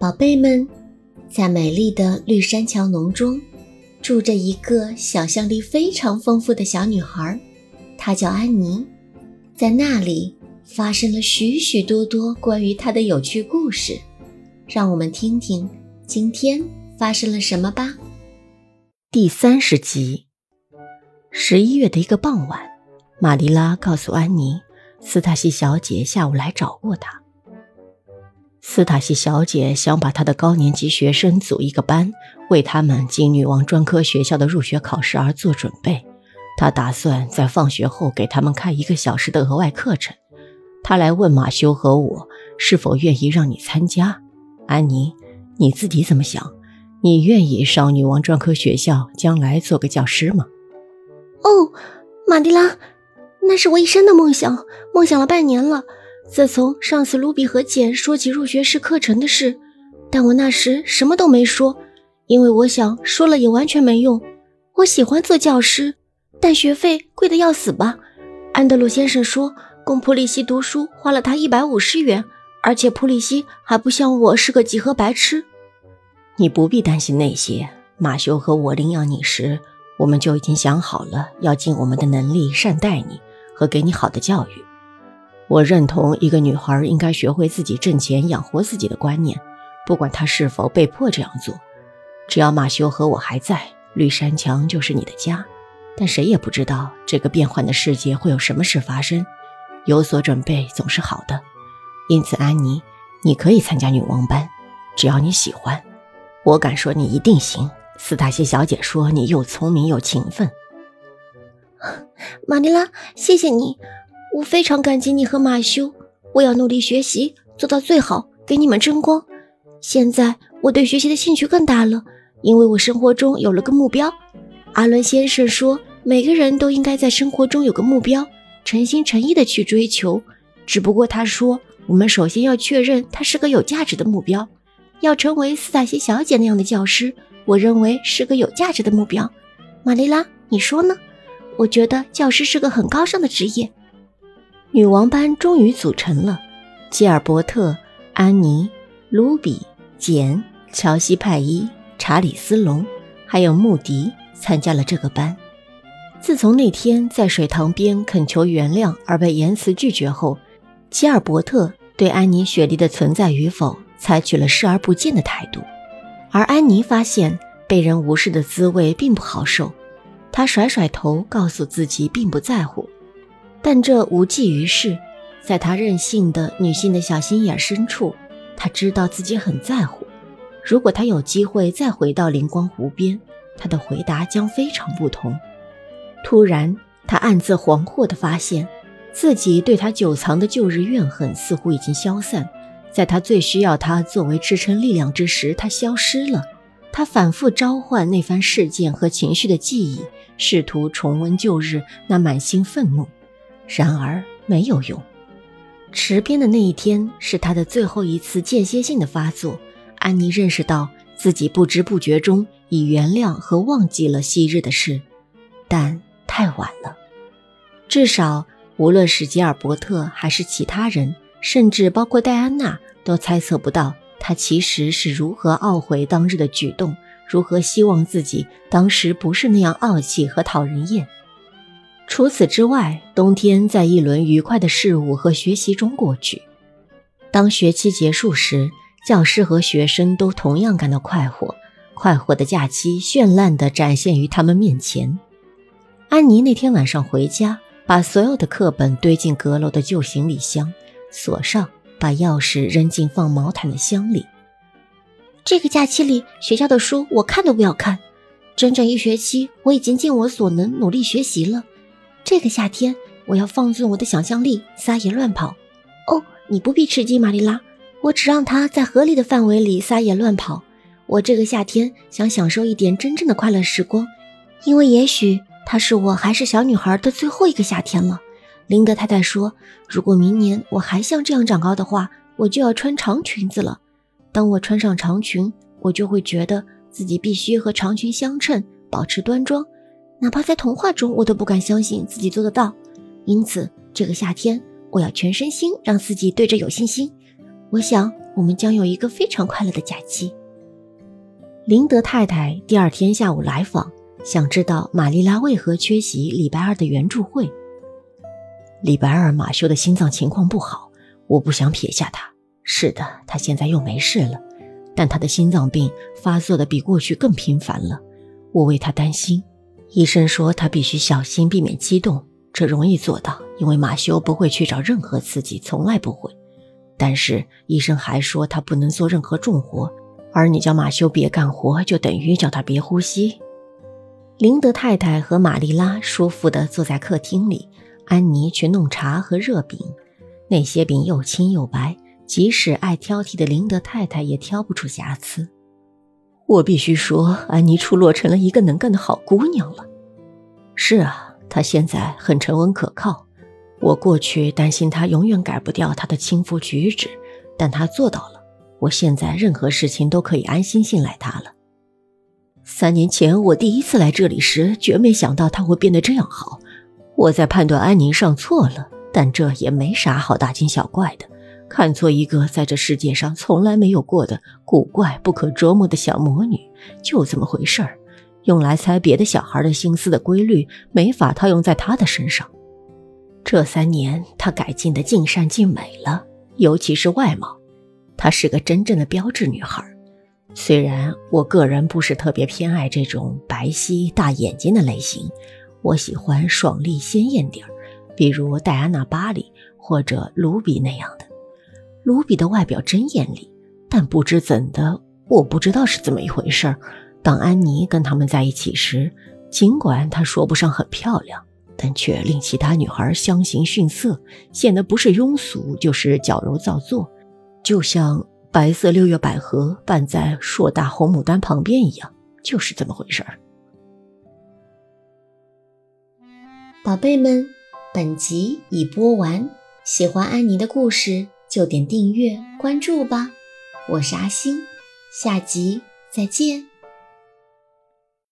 宝贝们，在美丽的绿山桥农中，住着一个想象力非常丰富的小女孩，她叫安妮。在那里发生了许许多多关于她的有趣故事，让我们听听今天发生了什么吧。第三十集，十一月的一个傍晚，玛丽拉告诉安妮，斯塔西小姐下午来找过她。斯塔西小姐想把她的高年级学生组一个班，为他们进女王专科学校的入学考试而做准备。她打算在放学后给他们开一个小时的额外课程。她来问马修和我是否愿意让你参加。安妮，你自己怎么想？你愿意上女王专科学校，将来做个教师吗？哦，玛蒂拉，那是我一生的梦想，梦想了半年了。自从上次卢比和简说起入学式课程的事，但我那时什么都没说，因为我想说了也完全没用。我喜欢做教师，但学费贵得要死吧？安德鲁先生说，供普里西读书花了他一百五十元，而且普里西还不像我是个几何白痴。你不必担心那些。马修和我领养你时，我们就已经想好了，要尽我们的能力善待你和给你好的教育。我认同一个女孩应该学会自己挣钱养活自己的观念，不管她是否被迫这样做。只要马修和我还在，绿山墙就是你的家。但谁也不知道这个变幻的世界会有什么事发生，有所准备总是好的。因此，安妮，你可以参加女王班，只要你喜欢。我敢说你一定行。斯塔西小姐说你又聪明又勤奋。马尼拉，谢谢你。我非常感激你和马修，我要努力学习，做到最好，给你们争光。现在我对学习的兴趣更大了，因为我生活中有了个目标。阿伦先生说，每个人都应该在生活中有个目标，诚心诚意的去追求。只不过他说，我们首先要确认它是个有价值的目标。要成为斯塔西小姐那样的教师，我认为是个有价值的目标。玛丽拉，你说呢？我觉得教师是个很高尚的职业。女王班终于组成了，吉尔伯特、安妮、卢比、简、乔西派伊、查理斯隆，还有穆迪参加了这个班。自从那天在水塘边恳求原谅而被严词拒绝后，吉尔伯特对安妮雪莉的存在与否采取了视而不见的态度，而安妮发现被人无视的滋味并不好受，她甩甩头，告诉自己并不在乎。但这无济于事，在她任性的女性的小心眼深处，她知道自己很在乎。如果她有机会再回到灵光湖边，她的回答将非常不同。突然，她暗自惶惑地发现，自己对她久藏的旧日怨恨似乎已经消散。在她最需要她作为支撑力量之时，她消失了。她反复召唤那番事件和情绪的记忆，试图重温旧日那满心愤怒。然而没有用。池边的那一天是他的最后一次间歇性的发作。安妮认识到自己不知不觉中已原谅和忘记了昔日的事，但太晚了。至少，无论是吉尔伯特还是其他人，甚至包括戴安娜，都猜测不到他其实是如何懊悔当日的举动，如何希望自己当时不是那样傲气和讨人厌。除此之外，冬天在一轮愉快的事物和学习中过去。当学期结束时，教师和学生都同样感到快活。快活的假期绚烂地展现于他们面前。安妮那天晚上回家，把所有的课本堆进阁楼的旧行李箱，锁上，把钥匙扔进放毛毯的箱里。这个假期里，学校的书我看都不要看。整整一学期，我已经尽我所能努力学习了。这个夏天，我要放纵我的想象力，撒野乱跑。哦，你不必吃惊，玛丽拉，我只让他在合理的范围里撒野乱跑。我这个夏天想享受一点真正的快乐时光，因为也许它是我还是小女孩的最后一个夏天了。林德太太说，如果明年我还像这样长高的话，我就要穿长裙子了。当我穿上长裙，我就会觉得自己必须和长裙相称，保持端庄。哪怕在童话中，我都不敢相信自己做得到。因此，这个夏天我要全身心让自己对这有信心。我想我们将有一个非常快乐的假期。林德太太第二天下午来访，想知道玛丽拉为何缺席礼拜二的援助会。礼拜二马修的心脏情况不好，我不想撇下他。是的，他现在又没事了，但他的心脏病发作的比过去更频繁了，我为他担心。医生说他必须小心，避免激动。这容易做到，因为马修不会去找任何刺激，从来不会。但是医生还说他不能做任何重活。而你叫马修别干活，就等于叫他别呼吸。林德太太和玛丽拉舒服地坐在客厅里，安妮去弄茶和热饼。那些饼又轻又白，即使爱挑剔的林德太太也挑不出瑕疵。我必须说，安妮出落成了一个能干的好姑娘了。是啊，她现在很沉稳可靠。我过去担心她永远改不掉她的轻浮举止，但她做到了。我现在任何事情都可以安心信赖她了。三年前我第一次来这里时，绝没想到她会变得这样好。我在判断安妮上错了，但这也没啥好大惊小怪的。看错一个在这世界上从来没有过的古怪不可捉摸的小魔女，就这么回事儿。用来猜别的小孩的心思的规律，没法套用在他的身上。这三年，他改进的尽善尽美了，尤其是外貌。她是个真正的标致女孩，虽然我个人不是特别偏爱这种白皙大眼睛的类型，我喜欢爽丽鲜艳点儿，比如戴安娜·巴里或者卢比那样的。卢比的外表真艳丽，但不知怎的，我不知道是怎么一回事儿。当安妮跟他们在一起时，尽管她说不上很漂亮，但却令其他女孩相形逊色，显得不是庸俗就是矫揉造作。就像白色六月百合伴在硕大红牡丹旁边一样，就是这么回事儿。宝贝们，本集已播完，喜欢安妮的故事就点订阅关注吧。我是阿星，下集再见。